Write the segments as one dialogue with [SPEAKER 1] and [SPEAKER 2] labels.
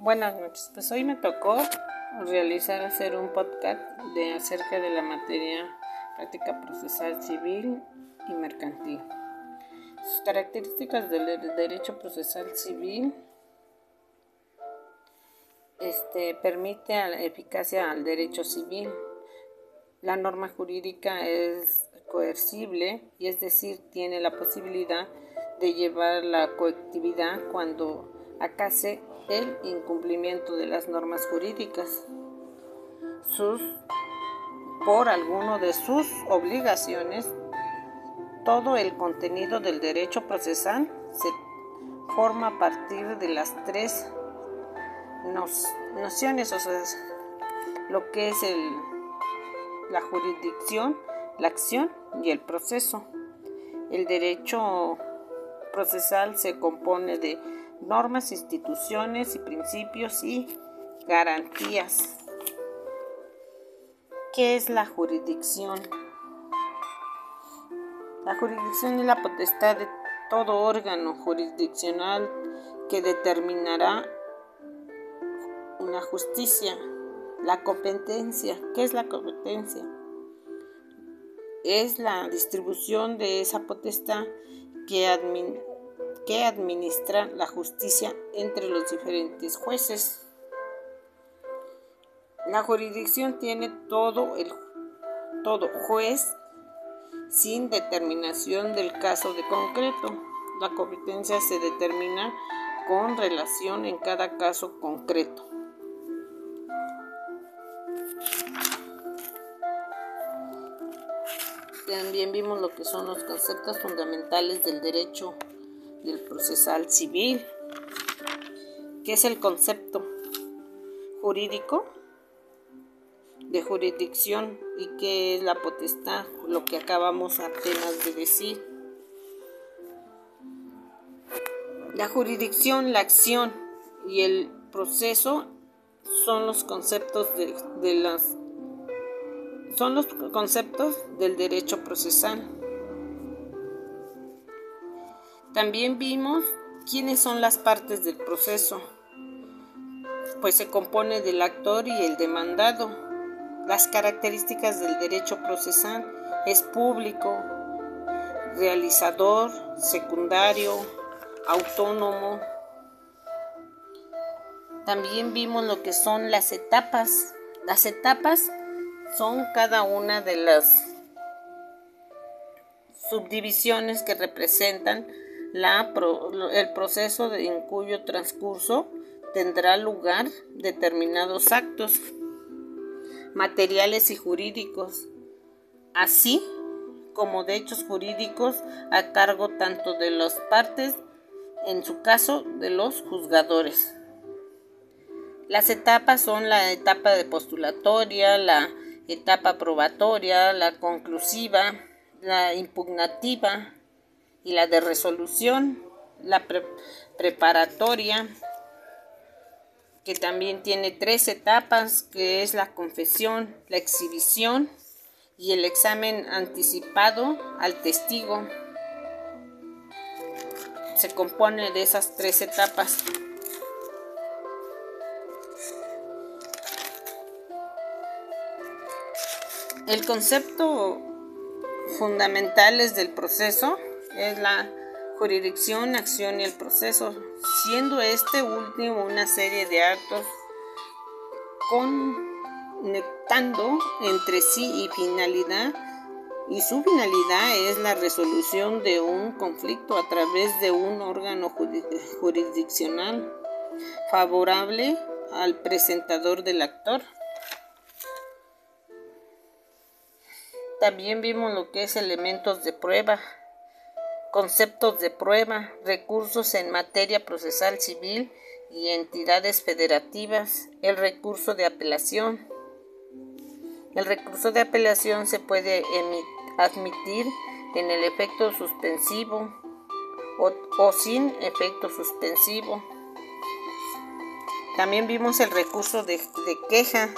[SPEAKER 1] Buenas noches. Pues hoy me tocó realizar hacer un podcast de acerca de la materia práctica procesal civil y mercantil. Sus características del derecho procesal civil este, permite a la eficacia al derecho civil. La norma jurídica es coercible y es decir, tiene la posibilidad de llevar la coactividad cuando acase el incumplimiento de las normas jurídicas sus, por alguno de sus obligaciones. Todo el contenido del derecho procesal se forma a partir de las tres nociones, o sea, lo que es el, la jurisdicción, la acción y el proceso. El derecho procesal se compone de normas, instituciones y principios y garantías. ¿Qué es la jurisdicción? La jurisdicción es la potestad de todo órgano jurisdiccional que determinará una justicia. La competencia. ¿Qué es la competencia? Es la distribución de esa potestad que, administra que administra la justicia entre los diferentes jueces. La jurisdicción tiene todo el todo juez sin determinación del caso de concreto. La competencia se determina con relación en cada caso concreto. También vimos lo que son los conceptos fundamentales del derecho del procesal civil, que es el concepto jurídico de jurisdicción y que es la potestad, lo que acabamos apenas de decir. La jurisdicción, la acción y el proceso son los conceptos de, de las son los conceptos del derecho procesal. También vimos quiénes son las partes del proceso, pues se compone del actor y el demandado. Las características del derecho procesal es público, realizador, secundario, autónomo. También vimos lo que son las etapas. Las etapas son cada una de las subdivisiones que representan el proceso en cuyo transcurso tendrá lugar determinados actos materiales y jurídicos, así como de hechos jurídicos a cargo tanto de las partes, en su caso de los juzgadores. Las etapas son la etapa de postulatoria, la etapa probatoria, la conclusiva, la impugnativa, y la de resolución, la preparatoria, que también tiene tres etapas, que es la confesión, la exhibición y el examen anticipado al testigo. Se compone de esas tres etapas. El concepto fundamental es del proceso es la jurisdicción, acción y el proceso, siendo este último una serie de actos conectando entre sí y finalidad y su finalidad es la resolución de un conflicto a través de un órgano jurisdiccional favorable al presentador del actor. También vimos lo que es elementos de prueba, conceptos de prueba, recursos en materia procesal civil y entidades federativas, el recurso de apelación. El recurso de apelación se puede admitir en el efecto suspensivo o, sin efecto suspensivo. También vimos el recurso de queja.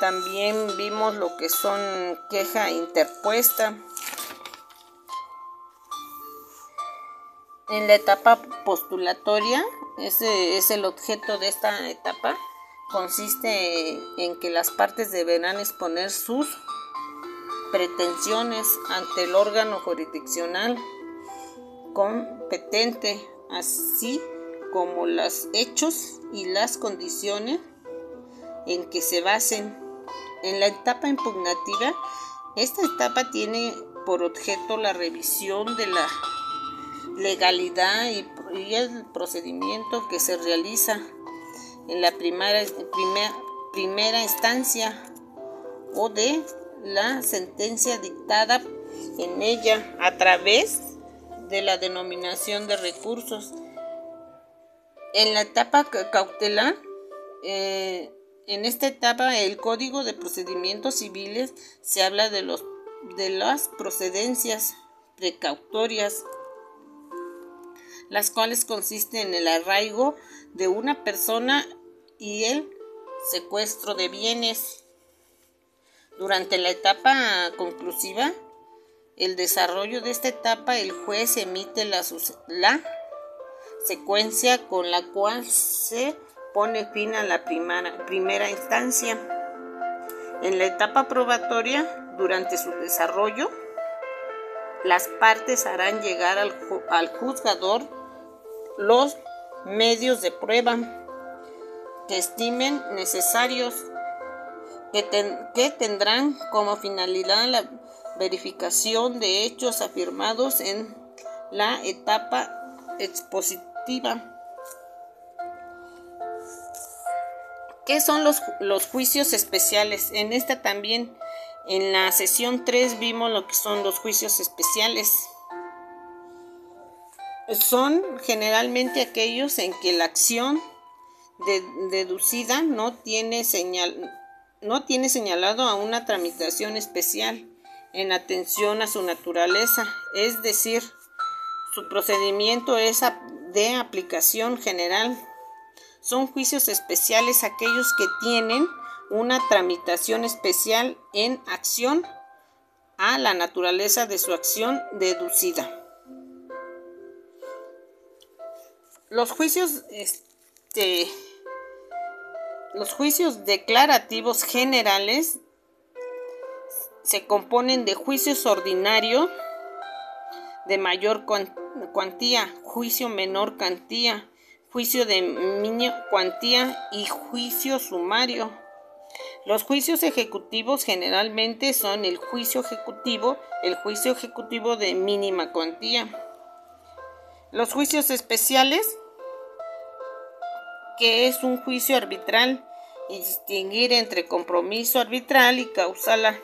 [SPEAKER 1] También vimos lo que son queja interpuesta. En la etapa postulatoria ese es el objeto de esta etapa. Consiste en que las partes deberán exponer sus pretensiones ante el órgano jurisdiccional competente, así como los hechos y las condiciones en que se basen. En la etapa impugnativa, esta etapa tiene por objeto la revisión de la legalidad y, el procedimiento que se realiza en la primera, primera instancia o de la sentencia dictada en ella a través de la denominación de recursos. En la etapa cautelar, eh, en esta etapa el Código de Procedimientos Civiles se habla de, los, de las procedencias precautorias, las cuales consisten en el arraigo de una persona y el secuestro de bienes. Durante la etapa conclusiva, el desarrollo de esta etapa, el juez emite la, la secuencia con la cual se pone fin a la primera, instancia. En la etapa probatoria, durante su desarrollo, las partes harán llegar al, al juzgador los medios de prueba que estimen necesarios, que, que tendrán como finalidad la verificación de hechos afirmados en la etapa expositiva. ¿Qué son los, los, juicios especiales? En esta también, en la sesión 3 vimos lo que son los juicios especiales. Son generalmente aquellos en que la acción deducida no tiene, señal, no tiene señalado a una tramitación especial en atención a su naturaleza, es decir, su procedimiento es de aplicación general. Son juicios especiales aquellos que tienen una tramitación especial en acción a la naturaleza de su acción deducida. Los juicios este, los juicios declarativos generales se componen de juicios ordinarios de mayor cuantía, juicio menor cuantía, juicio de mínima cuantía y juicio sumario. Los juicios ejecutivos generalmente son el juicio ejecutivo, el juicio ejecutivo de mínima cuantía. Los juicios especiales, que es un juicio arbitral, y distinguir entre compromiso arbitral y causal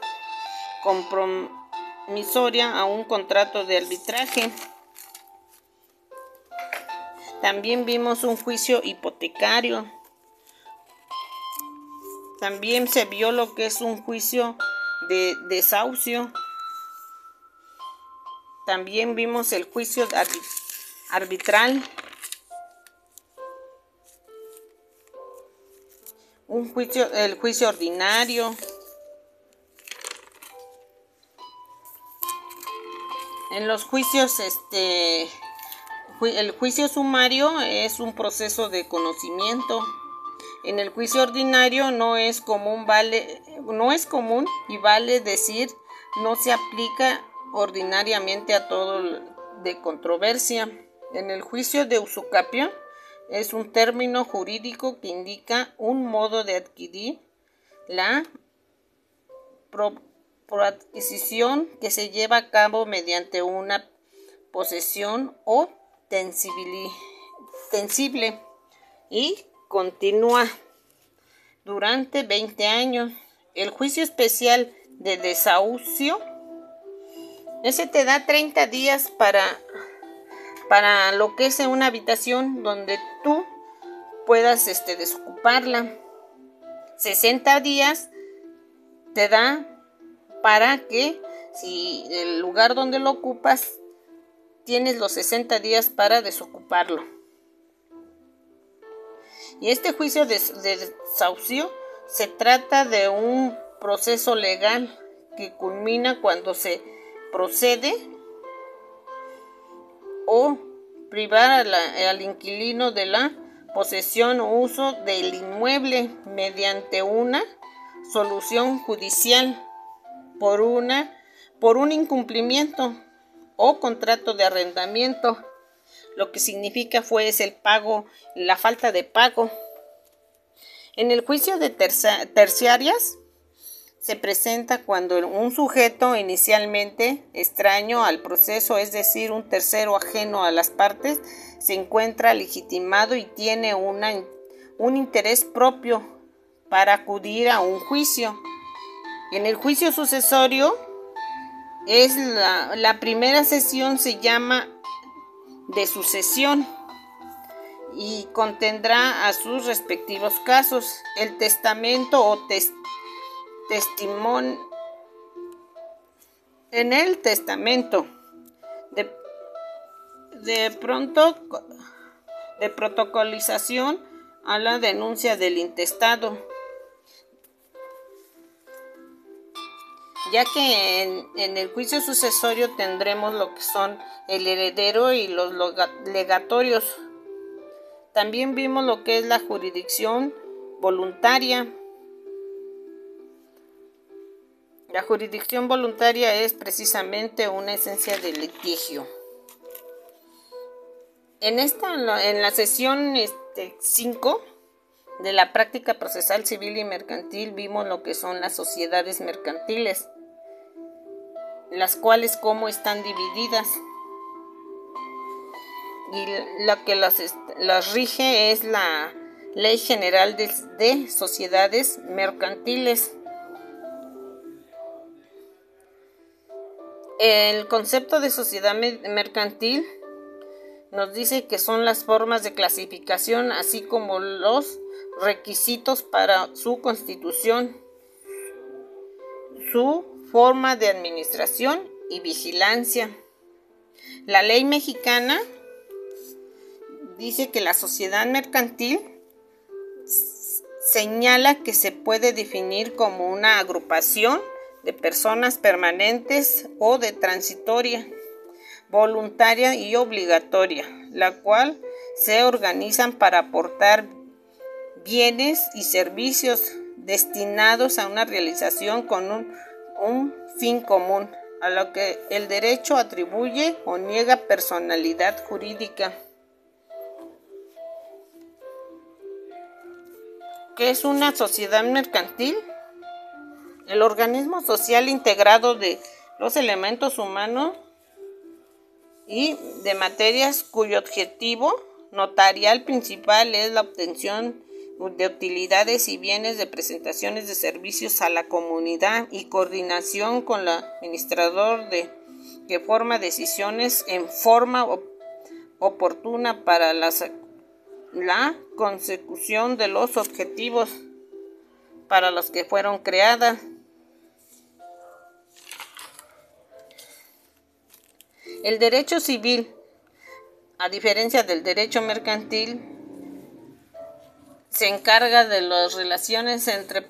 [SPEAKER 1] compromisoria a un contrato de arbitraje. También vimos un juicio hipotecario. También se vio lo que es un juicio de desahucio. También vimos el juicio arbitral. Un juicio, el juicio ordinario. En los juicios, este, el juicio sumario es un proceso de conocimiento. En el juicio ordinario no es común, vale, no es común y vale decir no se aplica ordinariamente a todo de controversia. En el juicio de usucapio es un término jurídico que indica un modo de adquirir la adquisición que se lleva a cabo mediante una posesión o tensible y continúa durante 20 años. El juicio especial de desahucio, ese te da 30 días para, para lo que es una habitación donde tú puedas este, desocuparla. 60 días te da para que si el lugar donde lo ocupas tienes los 60 días para desocuparlo. Y este juicio de, desahucio se trata de un proceso legal que culmina cuando se procede o privar al inquilino de la posesión o uso del inmueble mediante una solución judicial por una por un incumplimiento o contrato de arrendamiento. Lo que significa fue es el pago, la falta de pago. En el juicio de terciarias se presenta cuando un sujeto inicialmente extraño al proceso, es decir, un tercero ajeno a las partes, se encuentra legitimado y tiene una, un interés propio para acudir a un juicio. En el juicio sucesorio es la, la primera sesión se llama de sucesión y contendrá a sus respectivos casos el testamento o testimonio testimonio en el testamento. De, de pronto de protocolización a la denuncia del intestado. Ya que en, en, el juicio sucesorio tendremos lo que son el heredero y los legatorios. También vimos lo que es la jurisdicción voluntaria, La jurisdicción voluntaria es precisamente una esencia del litigio. En esta, en la sesión 5 este, de la práctica procesal civil y mercantil vimos lo que son las sociedades mercantiles, las cuales cómo están divididas. Y lo que las, rige es la Ley General de Sociedades Mercantiles El concepto de sociedad mercantil nos dice que son las formas de clasificación, así como los requisitos para su constitución, su forma de administración y vigilancia. La ley mexicana dice que la sociedad mercantil señala que se puede definir como una agrupación de personas permanentes o de transitoria, voluntaria y obligatoria, la cual se organizan para aportar bienes y servicios destinados a una realización con un, un fin común, a lo que el derecho atribuye o niega personalidad jurídica. ¿Qué es una sociedad mercantil? El organismo social integrado de los elementos humanos y de materias cuyo objetivo notarial principal es la obtención de utilidades y bienes de presentaciones de servicios a la comunidad y coordinación con el administrador de que forma decisiones en forma oportuna para la consecución de los objetivos para los que fueron creadas. El derecho civil, a diferencia del derecho mercantil, se encarga de las relaciones entre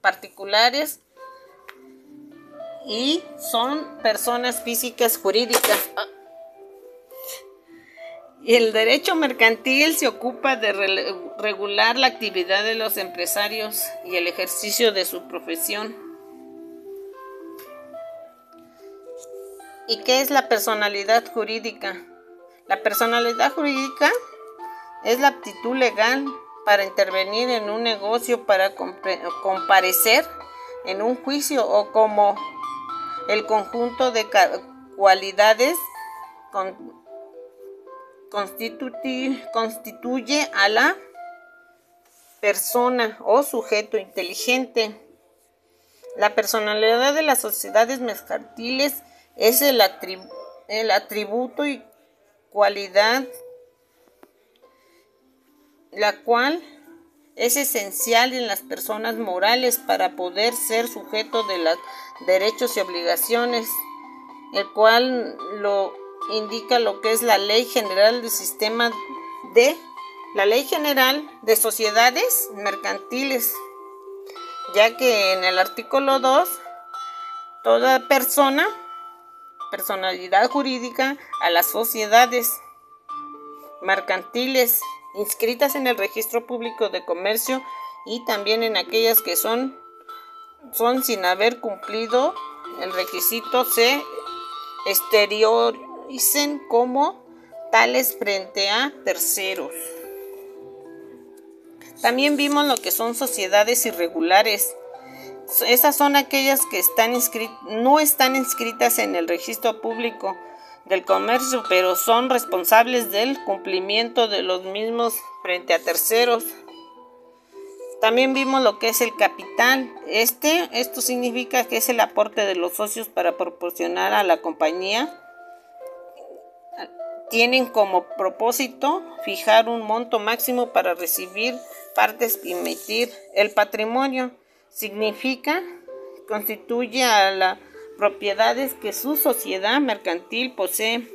[SPEAKER 1] particulares y son personas físicas jurídicas. Y el derecho mercantil se ocupa de regular la actividad de los empresarios y el ejercicio de su profesión. ¿Y qué es la personalidad jurídica? La personalidad jurídica es la aptitud legal para intervenir en un negocio, para comparecer en un juicio o como el conjunto de cualidades constituye a la persona o sujeto inteligente. La personalidad de las sociedades mercantiles es el, atributo y cualidad la cual es esencial en las personas morales para poder ser sujeto de los derechos y obligaciones, el cual lo indica lo que es la Ley General del Sistema de la Ley General de Sociedades Mercantiles, ya que en el artículo 2 toda persona personalidad jurídica a las sociedades mercantiles inscritas en el registro público de comercio y también en aquellas que son, son sin haber cumplido el requisito se exterioricen como tales frente a terceros. También vimos lo que son sociedades irregulares. Esas son aquellas que están no están inscritas en el registro público del comercio, pero son responsables del cumplimiento de los mismos frente a terceros. También vimos lo que es el capital. Este, esto significa que es el aporte de los socios para proporcionar a la compañía. Tienen como propósito fijar un monto máximo para recibir partes y emitir el patrimonio. Significa constituye a las propiedades que su sociedad mercantil posee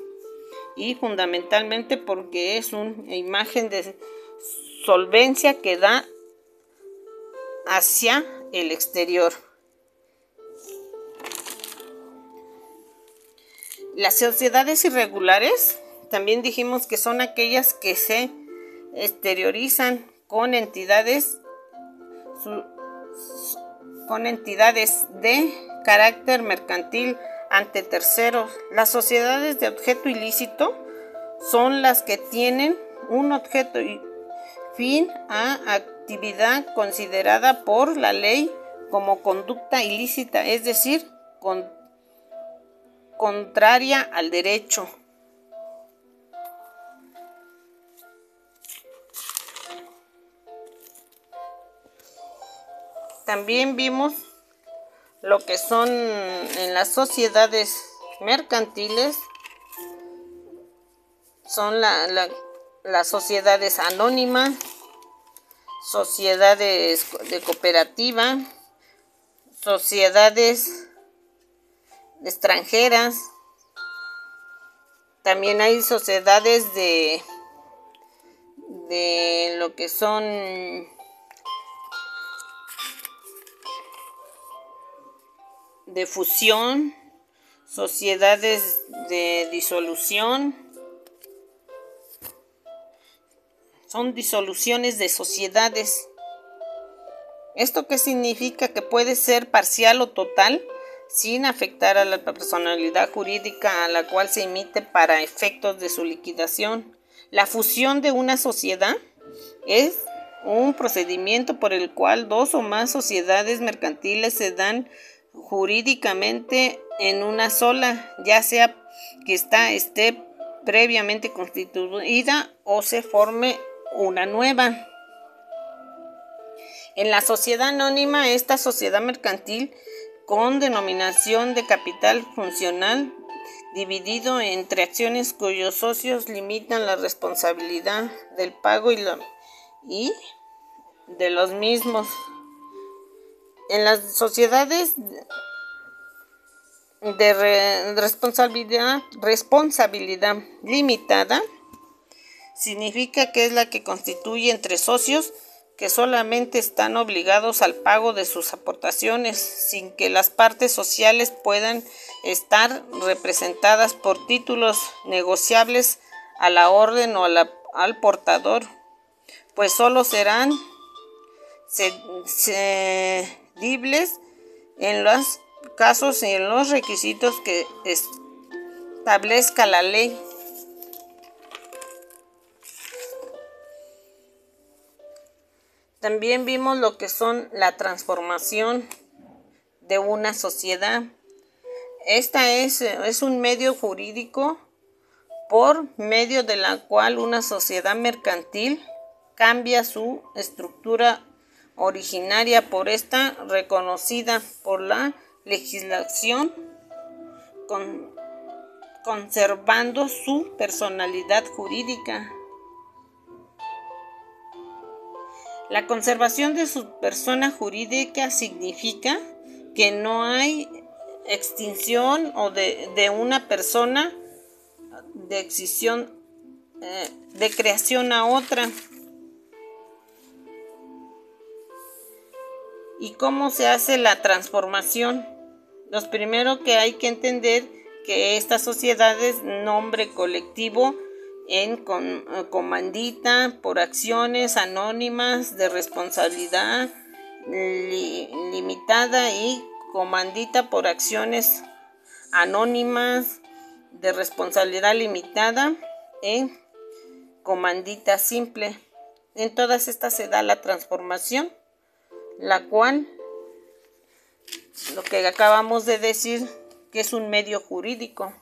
[SPEAKER 1] y fundamentalmente porque es una imagen de solvencia que da hacia el exterior. Las sociedades irregulares también dijimos que son aquellas que se exteriorizan con entidades con entidades de carácter mercantil ante terceros. Las sociedades de objeto ilícito son las que tienen un objeto y fin a actividad considerada por la ley como conducta ilícita, es decir, contraria al derecho. También vimos lo que son en las sociedades mercantiles, son las sociedades anónimas, sociedades de cooperativa, sociedades extranjeras, también hay sociedades de, de lo que son de fusión, sociedades de disolución, son disoluciones de sociedades. ¿Esto qué significa? Que puede ser parcial o total sin afectar a la personalidad jurídica a la cual se emite para efectos de su liquidación. La fusión de una sociedad es un procedimiento por el cual dos o más sociedades mercantiles se dan jurídicamente en una sola, ya sea que esta esté previamente constituida o se forme una nueva. En la sociedad anónima, esta sociedad mercantil con denominación de capital funcional dividido entre acciones cuyos socios limitan la responsabilidad del pago y, y de los mismos. En las sociedades de responsabilidad, limitada, significa que es la que constituye entre socios que solamente están obligados al pago de sus aportaciones sin que las partes sociales puedan estar representadas por títulos negociables a la orden o al portador, pues solo serán en los casos y en los requisitos que establezca la ley. También vimos lo que son la transformación de una sociedad. Esta es, es un medio jurídico por medio de la cual una sociedad mercantil cambia su estructura originaria por esta reconocida por la legislación conservando su personalidad jurídica. La conservación de su persona jurídica significa que no hay extinción o de, una persona de eh, de creación a otra. ¿Y cómo se hace la transformación? Lo primero que hay que entender que esta sociedad es nombre colectivo en eh, comandita por acciones anónimas de responsabilidad limitada y comandita por acciones anónimas de responsabilidad limitada en comandita simple. En todas estas se da la transformación, la cual, lo que acabamos de decir, que es un medio jurídico.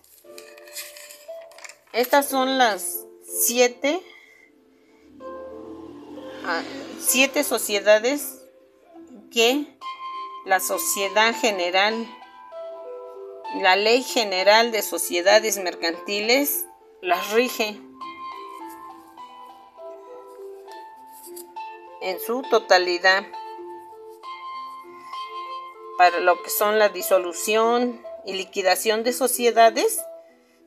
[SPEAKER 1] Estas son las siete, ah, siete sociedades que la sociedad general, la ley general de sociedades mercantiles las rige en su totalidad para lo que son la disolución y liquidación de sociedades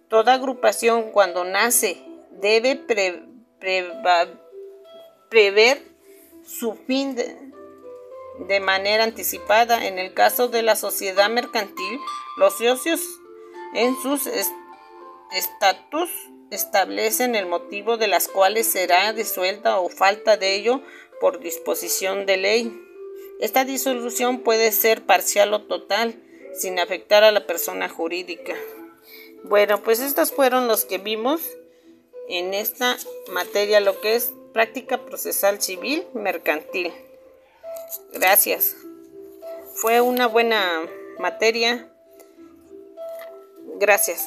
[SPEAKER 1] Toda agrupación cuando nace debe prever su fin de, manera anticipada. En el caso de la sociedad mercantil, los socios en sus estatus establecen el motivo de las cuales será disuelta o falta de ello por disposición de ley. Esta disolución puede ser parcial o total, sin afectar a la persona jurídica. Bueno, pues estos fueron los que vimos en esta materia, lo que es práctica procesal civil mercantil. Gracias. Fue una buena materia. Gracias.